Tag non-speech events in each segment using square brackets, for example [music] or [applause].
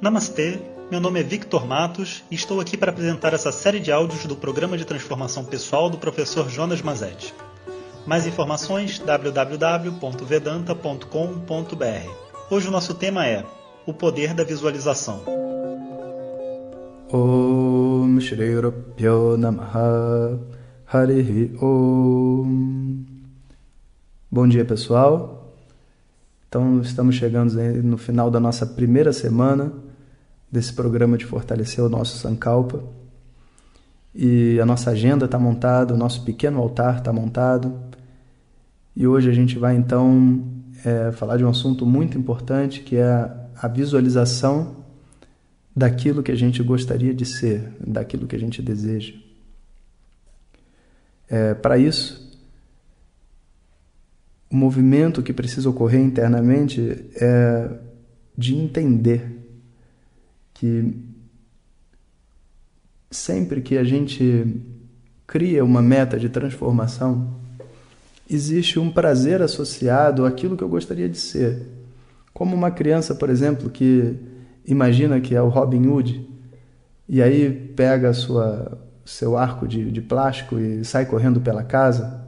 Namastê, meu nome é Victor Matos e estou aqui para apresentar essa série de áudios do programa de transformação pessoal do professor Jonas Mazetti. Mais informações www.vedanta.com.br. Hoje o nosso tema é o poder da visualização. Om Shri Namaha Harihi Om Bom dia pessoal, então estamos chegando no final da nossa primeira semana desse programa de fortalecer o nosso Sankalpa. E a nossa agenda está montada, o nosso pequeno altar está montado. E hoje a gente vai então é, falar de um assunto muito importante que é a visualização daquilo que a gente gostaria de ser, daquilo que a gente deseja. É, Para isso, o movimento que precisa ocorrer internamente é de entender que sempre que a gente cria uma meta de transformação, existe um prazer associado àquilo que eu gostaria de ser. Como uma criança, por exemplo, que imagina que é o Robin Hood e aí pega sua seu arco de, de plástico e sai correndo pela casa,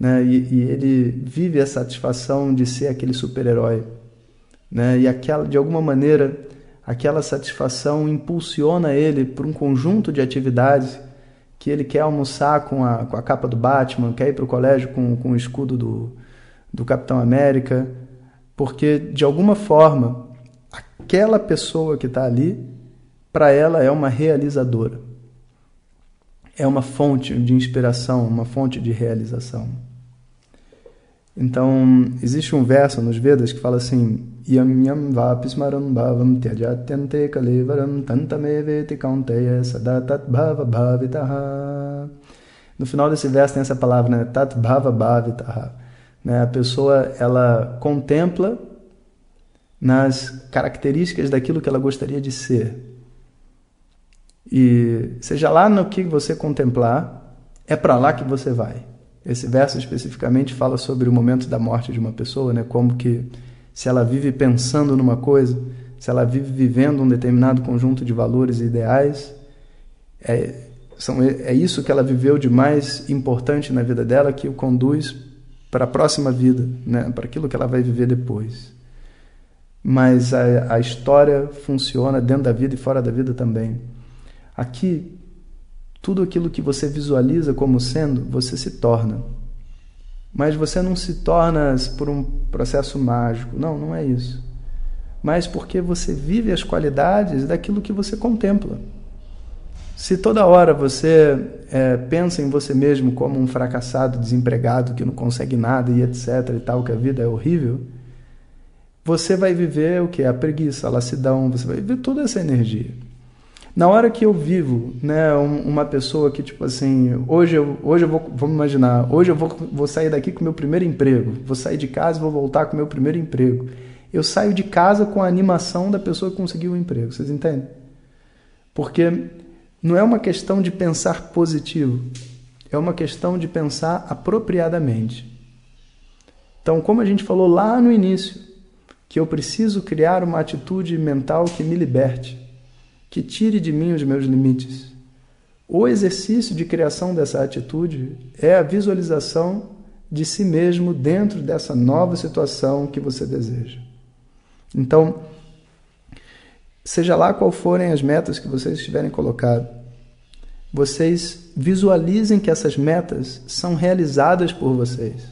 né? E, e ele vive a satisfação de ser aquele super-herói, né? E aquela, de alguma maneira, aquela satisfação impulsiona ele para um conjunto de atividades que ele quer almoçar com a, com a capa do Batman, quer ir para o colégio com, com o escudo do, do Capitão América, porque de alguma forma aquela pessoa que está ali, para ela é uma realizadora, é uma fonte de inspiração, uma fonte de realização. Então, existe um verso nos Vedas que fala assim: Yam yam vapismaram bhavam tyajatyante kalevaram tantameveti kaunteya sadatat bhava bhavitaha. No final desse verso tem essa palavra, né? Tat bhava bhavitaha. Né? A pessoa, ela contempla nas características daquilo que ela gostaria de ser. E seja lá no que você contemplar, é para lá que você vai. Esse verso especificamente fala sobre o momento da morte de uma pessoa, né? Como que se ela vive pensando numa coisa, se ela vive vivendo um determinado conjunto de valores e ideais, é, são, é isso que ela viveu de mais importante na vida dela que o conduz para a próxima vida, né? para aquilo que ela vai viver depois. Mas a, a história funciona dentro da vida e fora da vida também. Aqui, tudo aquilo que você visualiza como sendo, você se torna. Mas você não se torna por um processo mágico. Não, não é isso. Mas porque você vive as qualidades daquilo que você contempla. Se toda hora você é, pensa em você mesmo como um fracassado, desempregado, que não consegue nada e etc e tal, que a vida é horrível, você vai viver o que? A preguiça, a lassidão, você vai viver toda essa energia. Na hora que eu vivo, né, uma pessoa que tipo assim, hoje eu, hoje eu vou, vamos imaginar, hoje eu vou, vou sair daqui com meu primeiro emprego, vou sair de casa e vou voltar com meu primeiro emprego. Eu saio de casa com a animação da pessoa que conseguiu o emprego, vocês entendem? Porque não é uma questão de pensar positivo, é uma questão de pensar apropriadamente. Então, como a gente falou lá no início, que eu preciso criar uma atitude mental que me liberte que tire de mim os meus limites. O exercício de criação dessa atitude é a visualização de si mesmo dentro dessa nova situação que você deseja. Então, seja lá qual forem as metas que vocês estiverem colocado, vocês visualizem que essas metas são realizadas por vocês.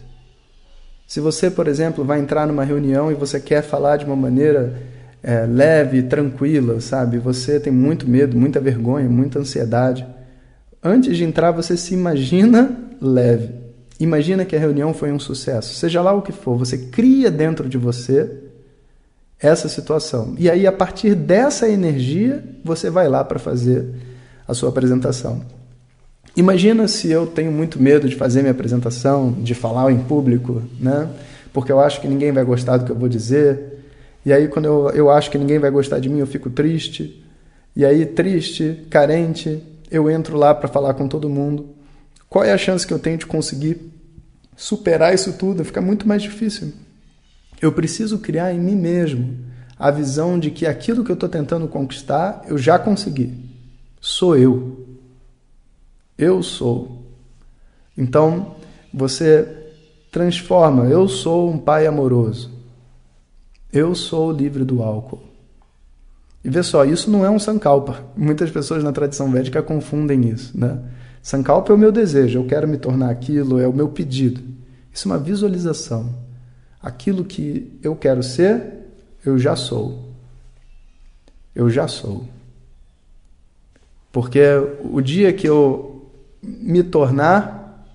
Se você, por exemplo, vai entrar numa reunião e você quer falar de uma maneira é, leve, tranquila, sabe? Você tem muito medo, muita vergonha, muita ansiedade. Antes de entrar, você se imagina leve. Imagina que a reunião foi um sucesso. Seja lá o que for, você cria dentro de você essa situação. E aí, a partir dessa energia, você vai lá para fazer a sua apresentação. Imagina se eu tenho muito medo de fazer minha apresentação, de falar em público, né? Porque eu acho que ninguém vai gostar do que eu vou dizer, e aí, quando eu, eu acho que ninguém vai gostar de mim, eu fico triste. E aí, triste, carente, eu entro lá para falar com todo mundo. Qual é a chance que eu tenho de conseguir superar isso tudo? Fica muito mais difícil. Eu preciso criar em mim mesmo a visão de que aquilo que eu estou tentando conquistar eu já consegui. Sou eu. Eu sou. Então você transforma. Eu sou um pai amoroso. Eu sou livre do álcool. E vê só, isso não é um sankalpa. Muitas pessoas na tradição védica confundem isso, né? Sankalpa é o meu desejo, eu quero me tornar aquilo, é o meu pedido. Isso é uma visualização. Aquilo que eu quero ser, eu já sou. Eu já sou. Porque o dia que eu me tornar,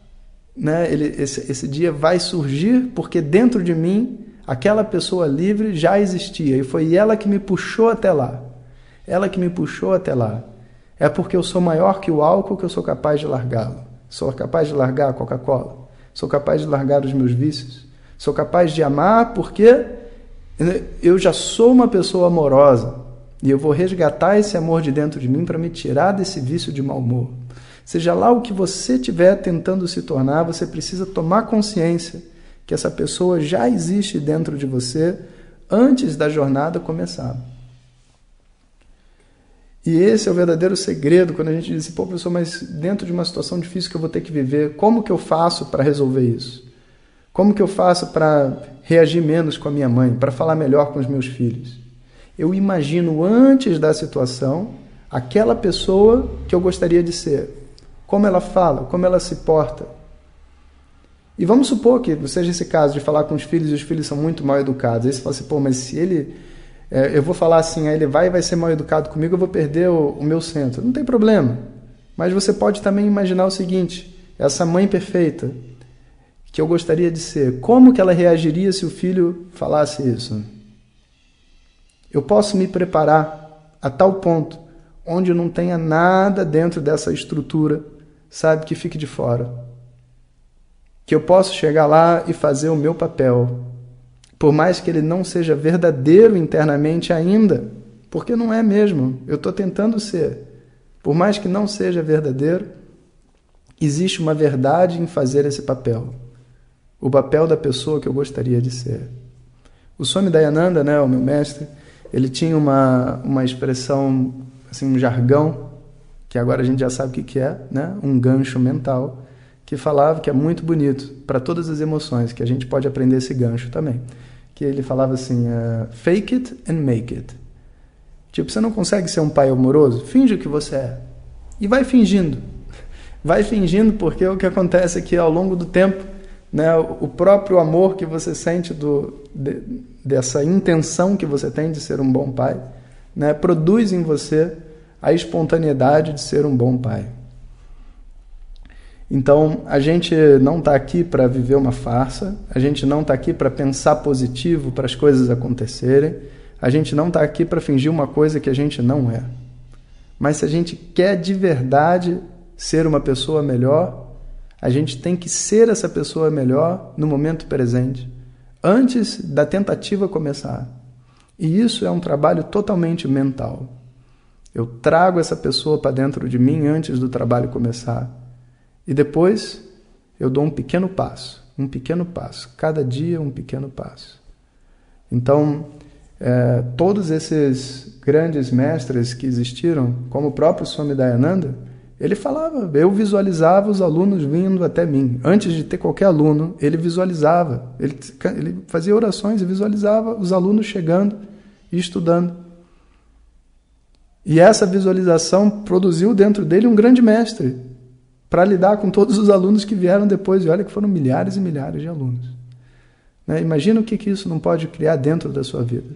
né, ele, esse, esse dia vai surgir porque dentro de mim aquela pessoa livre já existia e foi ela que me puxou até lá. Ela que me puxou até lá. É porque eu sou maior que o álcool que eu sou capaz de largá-lo. Sou capaz de largar a Coca-Cola. Sou capaz de largar os meus vícios. Sou capaz de amar porque eu já sou uma pessoa amorosa. E eu vou resgatar esse amor de dentro de mim para me tirar desse vício de mau humor. Seja lá o que você estiver tentando se tornar, você precisa tomar consciência que essa pessoa já existe dentro de você antes da jornada começar. E esse é o verdadeiro segredo quando a gente diz, pô, professor, mas dentro de uma situação difícil que eu vou ter que viver, como que eu faço para resolver isso? Como que eu faço para reagir menos com a minha mãe, para falar melhor com os meus filhos? Eu imagino antes da situação aquela pessoa que eu gostaria de ser. Como ela fala, como ela se porta. E vamos supor que seja esse caso de falar com os filhos e os filhos são muito mal educados. Aí você fala assim, pô, mas se ele é, eu vou falar assim, aí ele vai e vai ser mal educado comigo, eu vou perder o, o meu centro. Não tem problema. Mas você pode também imaginar o seguinte: essa mãe perfeita que eu gostaria de ser, como que ela reagiria se o filho falasse isso? Eu posso me preparar a tal ponto onde não tenha nada dentro dessa estrutura, sabe, que fique de fora. Que eu posso chegar lá e fazer o meu papel, por mais que ele não seja verdadeiro internamente ainda, porque não é mesmo, eu estou tentando ser. Por mais que não seja verdadeiro, existe uma verdade em fazer esse papel. O papel da pessoa que eu gostaria de ser. O Swami Dayananda, né, o meu mestre, ele tinha uma, uma expressão, assim, um jargão, que agora a gente já sabe o que, que é, né, um gancho mental, que falava que é muito bonito para todas as emoções, que a gente pode aprender esse gancho também que ele falava assim: uh, fake it and make it. Tipo, você não consegue ser um pai amoroso? Finge que você é. E vai fingindo. [laughs] Vai fingindo, porque o que acontece é que ao longo do tempo, né, o próprio amor que você sente do, de, dessa intenção que você tem de ser um bom pai, né, produz em você a espontaneidade de ser um bom pai. Então, a gente não está aqui para viver uma farsa, a gente não está aqui para pensar positivo para as coisas acontecerem, a gente não está aqui para fingir uma coisa que a gente não é. Mas se a gente quer de verdade ser uma pessoa melhor, a gente tem que ser essa pessoa melhor no momento presente, antes da tentativa começar. E isso é um trabalho totalmente mental. Eu trago essa pessoa para dentro de mim antes do trabalho começar. E depois eu dou um pequeno passo, um pequeno passo, cada dia um pequeno passo. Então, é, todos esses grandes mestres que existiram, como o próprio Swami Dayananda, ele falava, eu visualizava os alunos vindo até mim. Antes de ter qualquer aluno, ele visualizava, ele, ele fazia orações e visualizava os alunos chegando e estudando. E essa visualização produziu dentro dele um grande mestre, para lidar com todos os alunos que vieram depois. E olha que foram milhares e milhares de alunos. Né? Imagina o que, que isso não pode criar dentro da sua vida.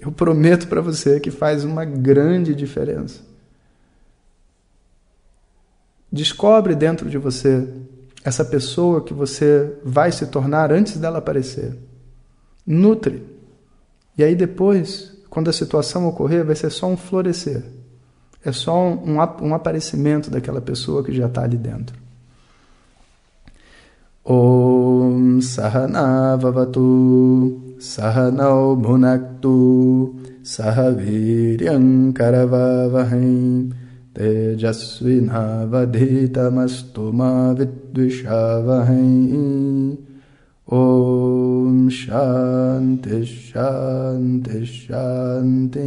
Eu prometo para você que faz uma grande diferença. Descobre dentro de você essa pessoa que você vai se tornar antes dela aparecer. Nutre. E aí depois, quando a situação ocorrer, vai ser só um florescer é só um, um aparecimento daquela pessoa que já está ali dentro. Om Sahana Vavatu Sahanau Bhunaktu Sahaviryam Karavavahim Tejasvinavadhitamastu ma vidvishavahim Om Shanti Shanti Shanti.